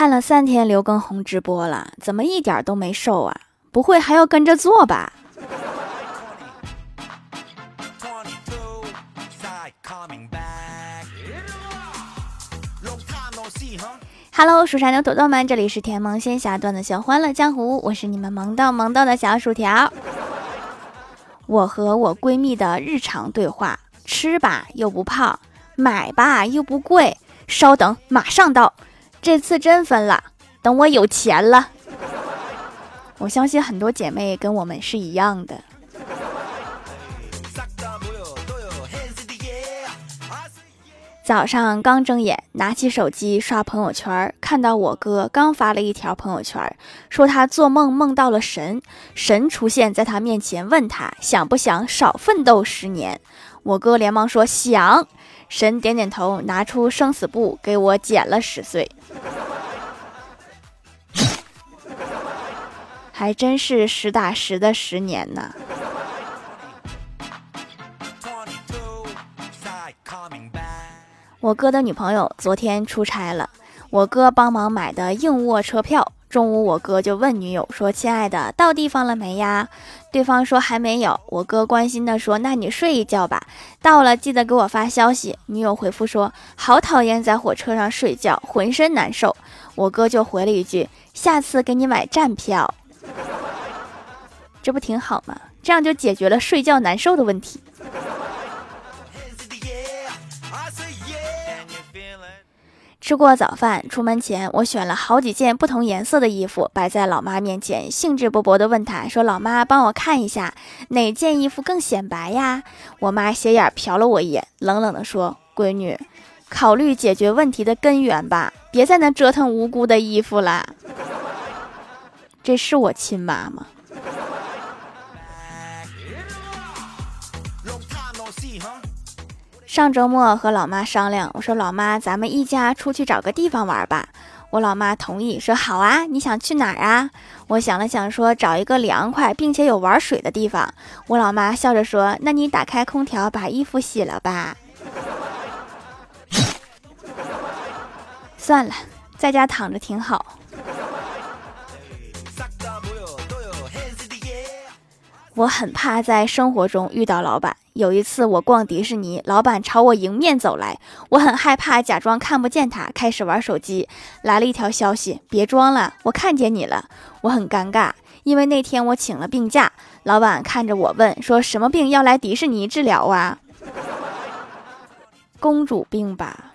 看了三天刘畊宏直播了，怎么一点都没瘦啊？不会还要跟着做吧？Hello，蜀山的土豆们，这里是甜萌仙侠段的小欢乐江湖，我是你们萌到萌到的小薯条。我和我闺蜜的日常对话：吃吧又不胖，买吧又不贵，稍等马上到。这次真分了，等我有钱了。我相信很多姐妹跟我们是一样的。早上刚睁眼，拿起手机刷朋友圈，看到我哥刚发了一条朋友圈，说他做梦梦到了神，神出现在他面前，问他想不想少奋斗十年。我哥连忙说想。神点点头，拿出生死簿给我减了十岁，还真是实打实的十年呢。我哥的女朋友昨天出差了，我哥帮忙买的硬卧车票。中午我哥就问女友说：“亲爱的，到地方了没呀？”对方说：“还没有。”我哥关心的说：“那你睡一觉吧，到了记得给我发消息。”女友回复说：“好讨厌在火车上睡觉，浑身难受。”我哥就回了一句：“下次给你买站票。”这不挺好吗？这样就解决了睡觉难受的问题。吃过早饭，出门前我选了好几件不同颜色的衣服摆在老妈面前，兴致勃勃地问她说：“老妈，帮我看一下哪件衣服更显白呀？”我妈斜眼瞟了我一眼，冷冷地说：“闺女，考虑解决问题的根源吧，别在那折腾无辜的衣服了。”这是我亲妈吗？上周末和老妈商量，我说老妈，咱们一家出去找个地方玩吧。我老妈同意，说好啊。你想去哪儿啊？我想了想，说找一个凉快并且有玩水的地方。我老妈笑着说，那你打开空调把衣服洗了吧。算了，在家躺着挺好。我很怕在生活中遇到老板。有一次我逛迪士尼，老板朝我迎面走来，我很害怕，假装看不见他，开始玩手机。来了一条消息：别装了，我看见你了。我很尴尬，因为那天我请了病假。老板看着我问：说什么病要来迪士尼治疗啊？公主病吧。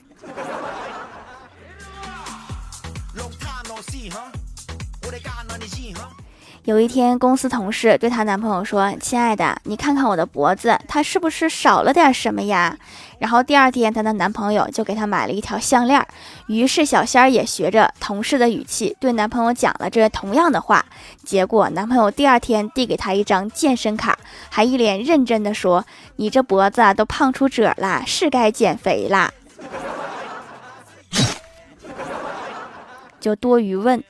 有一天，公司同事对她男朋友说：“亲爱的，你看看我的脖子，它是不是少了点什么呀？”然后第二天，她的男朋友就给她买了一条项链。于是小仙儿也学着同事的语气对男朋友讲了这同样的话。结果男朋友第二天递给她一张健身卡，还一脸认真的说：“你这脖子都胖出褶了，是该减肥啦。”就多余问。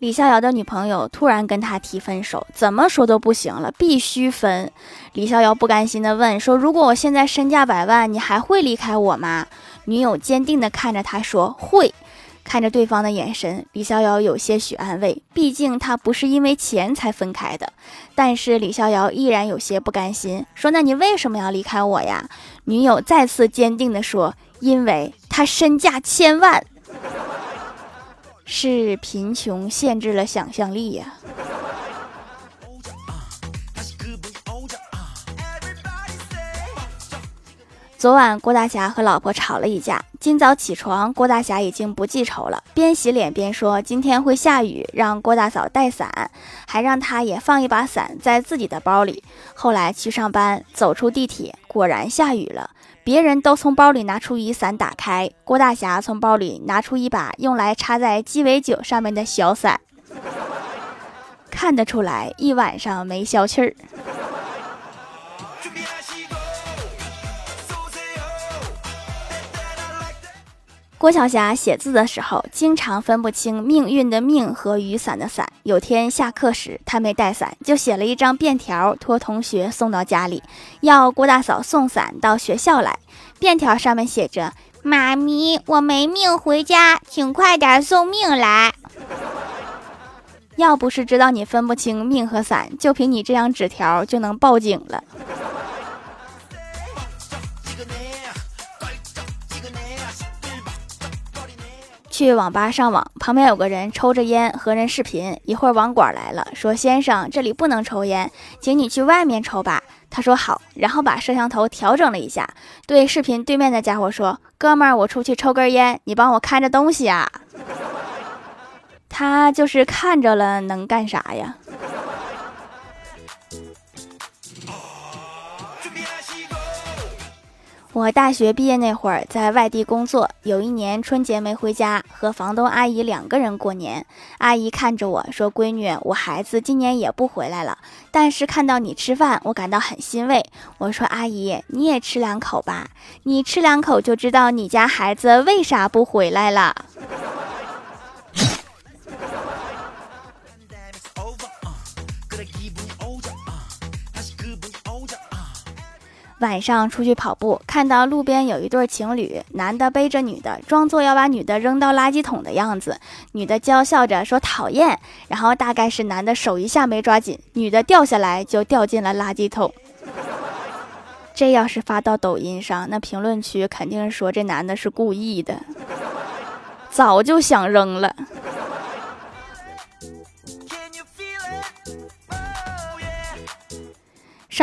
李逍遥的女朋友突然跟他提分手，怎么说都不行了，必须分。李逍遥不甘心地问说：“如果我现在身价百万，你还会离开我吗？”女友坚定地看着他说：“会。”看着对方的眼神，李逍遥有些许安慰，毕竟他不是因为钱才分开的。但是李逍遥依然有些不甘心，说：“那你为什么要离开我呀？”女友再次坚定地说：“因为他身价千万。”是贫穷限制了想象力呀。昨晚郭大侠和老婆吵了一架，今早起床，郭大侠已经不记仇了，边洗脸边说今天会下雨，让郭大嫂带伞，还让他也放一把伞在自己的包里。后来去上班，走出地铁，果然下雨了。别人都从包里拿出雨伞，打开。郭大侠从包里拿出一把用来插在鸡尾酒上面的小伞，看得出来一晚上没消气儿。郭晓霞写字的时候，经常分不清命运的命和雨伞的伞。有天下课时，她没带伞，就写了一张便条，托同学送到家里，要郭大嫂送伞到学校来。便条上面写着：“妈咪，我没命回家，请快点送命来。”要不是知道你分不清命和伞，就凭你这张纸条就能报警了。去网吧上网，旁边有个人抽着烟和人视频。一会儿网管来了，说：“先生，这里不能抽烟，请你去外面抽吧。”他说：“好。”然后把摄像头调整了一下，对视频对面的家伙说：“哥们儿，我出去抽根烟，你帮我看着东西啊。”他就是看着了，能干啥呀？我大学毕业那会儿在外地工作，有一年春节没回家，和房东阿姨两个人过年。阿姨看着我说：“闺女，我孩子今年也不回来了，但是看到你吃饭，我感到很欣慰。”我说：“阿姨，你也吃两口吧，你吃两口就知道你家孩子为啥不回来了。”晚上出去跑步，看到路边有一对情侣，男的背着女的，装作要把女的扔到垃圾桶的样子，女的娇笑着说讨厌，然后大概是男的手一下没抓紧，女的掉下来就掉进了垃圾桶。这要是发到抖音上，那评论区肯定说这男的是故意的，早就想扔了。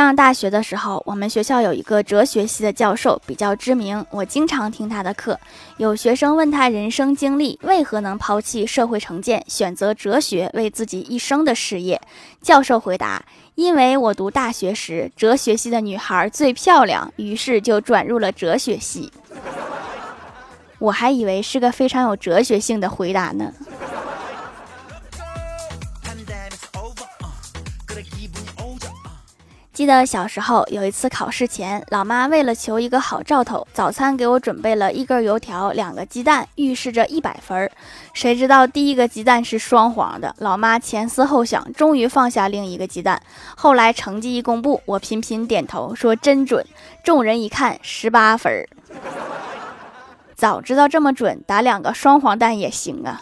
上大学的时候，我们学校有一个哲学系的教授比较知名，我经常听他的课。有学生问他人生经历为何能抛弃社会成见，选择哲学为自己一生的事业。教授回答：“因为我读大学时，哲学系的女孩最漂亮，于是就转入了哲学系。”我还以为是个非常有哲学性的回答呢。记得小时候有一次考试前，老妈为了求一个好兆头，早餐给我准备了一根油条、两个鸡蛋，预示着一百分儿。谁知道第一个鸡蛋是双黄的，老妈前思后想，终于放下另一个鸡蛋。后来成绩一公布，我频频点头说真准。众人一看，十八分儿。早知道这么准，打两个双黄蛋也行啊。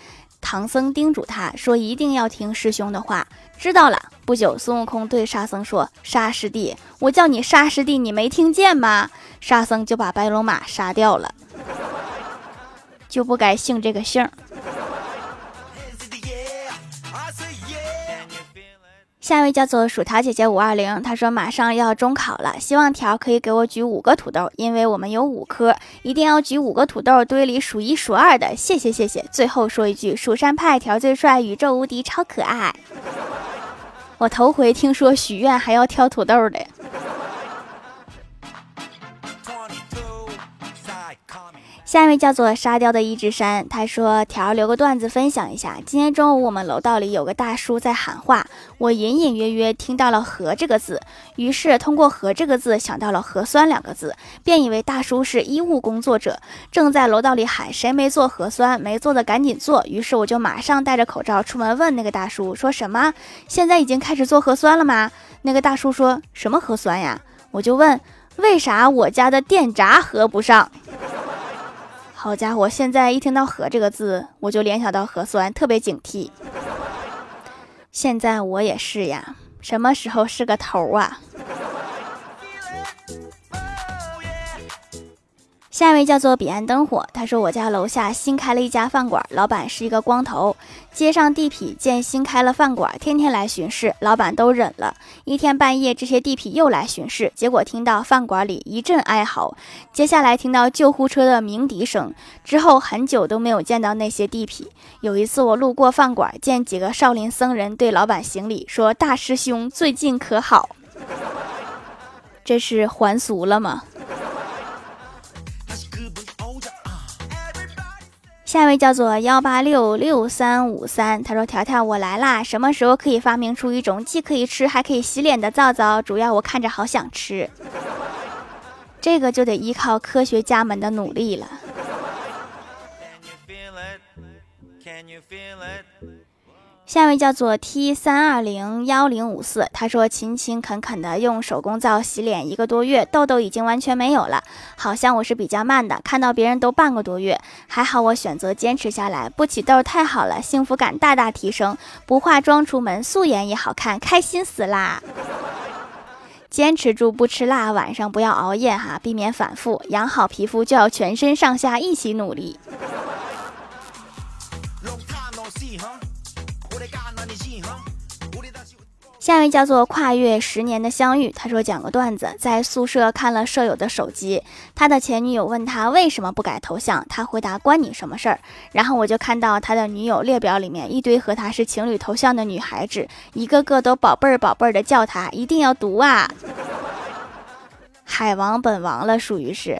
唐僧叮嘱他说：“一定要听师兄的话。”知道了。不久，孙悟空对沙僧说：“沙师弟，我叫你沙师弟，你没听见吗？”沙僧就把白龙马杀掉了，就不该姓这个姓。下一位叫做薯条姐姐五二零，她说马上要中考了，希望条可以给我举五个土豆，因为我们有五科，一定要举五个土豆堆里数一数二的，谢谢谢谢。最后说一句，蜀山派条最帅，宇宙无敌，超可爱。我头回听说许愿还要挑土豆的。下一位叫做沙雕的一只山，他说：“条留个段子分享一下。今天中午我们楼道里有个大叔在喊话，我隐隐约约听到了‘核’这个字，于是通过‘核’这个字想到了核酸两个字，便以为大叔是医务工作者，正在楼道里喊谁没做核酸，没做的赶紧做。于是我就马上戴着口罩出门问那个大叔说什么？现在已经开始做核酸了吗？那个大叔说什么核酸呀？我就问为啥我家的电闸合不上？”好家伙，现在一听到“核”这个字，我就联想到核酸，特别警惕。现在我也是呀，什么时候是个头啊？下一位叫做彼岸灯火，他说我家楼下新开了一家饭馆，老板是一个光头。街上地痞见新开了饭馆，天天来巡视，老板都忍了。一天半夜，这些地痞又来巡视，结果听到饭馆里一阵哀嚎，接下来听到救护车的鸣笛声，之后很久都没有见到那些地痞。有一次我路过饭馆，见几个少林僧人对老板行礼，说：“大师兄最近可好？”这是还俗了吗？下一位叫做幺八六六三五三，他说：“条条，我来啦！什么时候可以发明出一种既可以吃还可以洗脸的皂皂？主要我看着好想吃，这个就得依靠科学家们的努力了。”下一位叫做 T 三二零幺零五四，他说勤勤恳恳的用手工皂洗脸一个多月，痘痘已经完全没有了。好像我是比较慢的，看到别人都半个多月，还好我选择坚持下来，不起痘太好了，幸福感大大提升。不化妆出门，素颜也好看，开心死啦！坚持住，不吃辣，晚上不要熬夜哈，避免反复。养好皮肤就要全身上下一起努力。下一位叫做跨越十年的相遇，他说讲个段子，在宿舍看了舍友的手机，他的前女友问他为什么不改头像，他回答关你什么事儿。然后我就看到他的女友列表里面一堆和他是情侣头像的女孩子，一个个都宝贝儿宝贝儿的叫他，一定要读啊！海王本王了，属于是。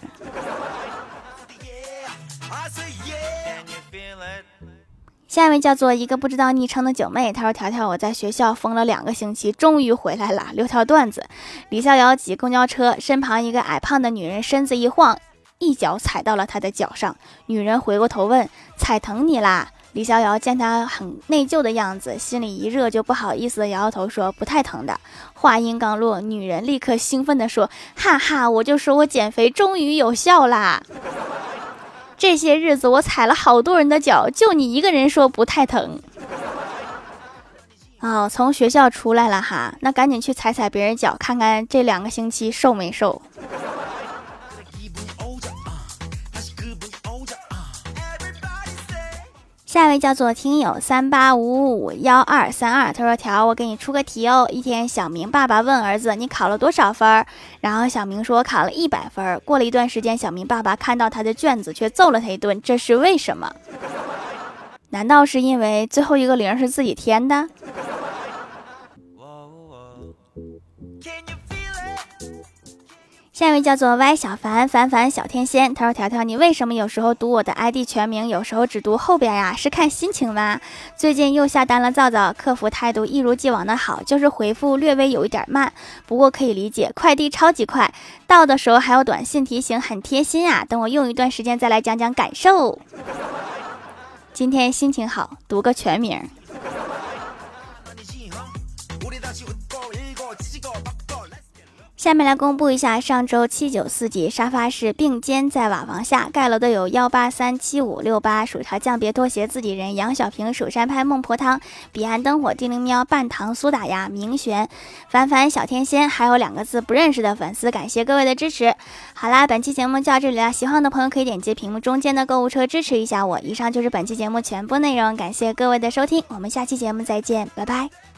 下一位叫做一个不知道昵称的九妹，她说：“条条，我在学校疯了两个星期，终于回来了。留条段子：李逍遥挤公交车，身旁一个矮胖的女人身子一晃，一脚踩到了他的脚上。女人回过头问：踩疼你啦？李逍遥见他很内疚的样子，心里一热，就不好意思的摇摇头说：不太疼的。话音刚落，女人立刻兴奋地说：哈哈，我就说我减肥终于有效啦！”这些日子我踩了好多人的脚，就你一个人说不太疼。哦，从学校出来了哈，那赶紧去踩踩别人脚，看看这两个星期瘦没瘦。下一位叫做听友三八五五五幺二三二，他说：“条，我给你出个题哦。一天，小明爸爸问儿子：你考了多少分？然后小明说：考了一百分。过了一段时间，小明爸爸看到他的卷子，却揍了他一顿。这是为什么？难道是因为最后一个零是自己添的？”下一位叫做歪小凡凡凡小天仙，他说：“条条，你为什么有时候读我的 ID 全名，有时候只读后边呀？是看心情吗？最近又下单了皂皂，客服态度一如既往的好，就是回复略微有一点慢，不过可以理解，快递超级快，到的时候还有短信提醒，很贴心啊。等我用一段时间再来讲讲感受。今天心情好，读个全名。”下面来公布一下上周七九四级沙发是并肩在瓦房下盖楼的有幺八三七五六八薯条酱别拖鞋自己人杨小平蜀山派孟婆汤彼岸灯火叮铃喵半糖苏打呀明璇凡凡小天仙还有两个字不认识的粉丝感谢各位的支持。好啦，本期节目就到这里了，喜欢的朋友可以点击屏幕中间的购物车支持一下我。以上就是本期节目全部内容，感谢各位的收听，我们下期节目再见，拜拜。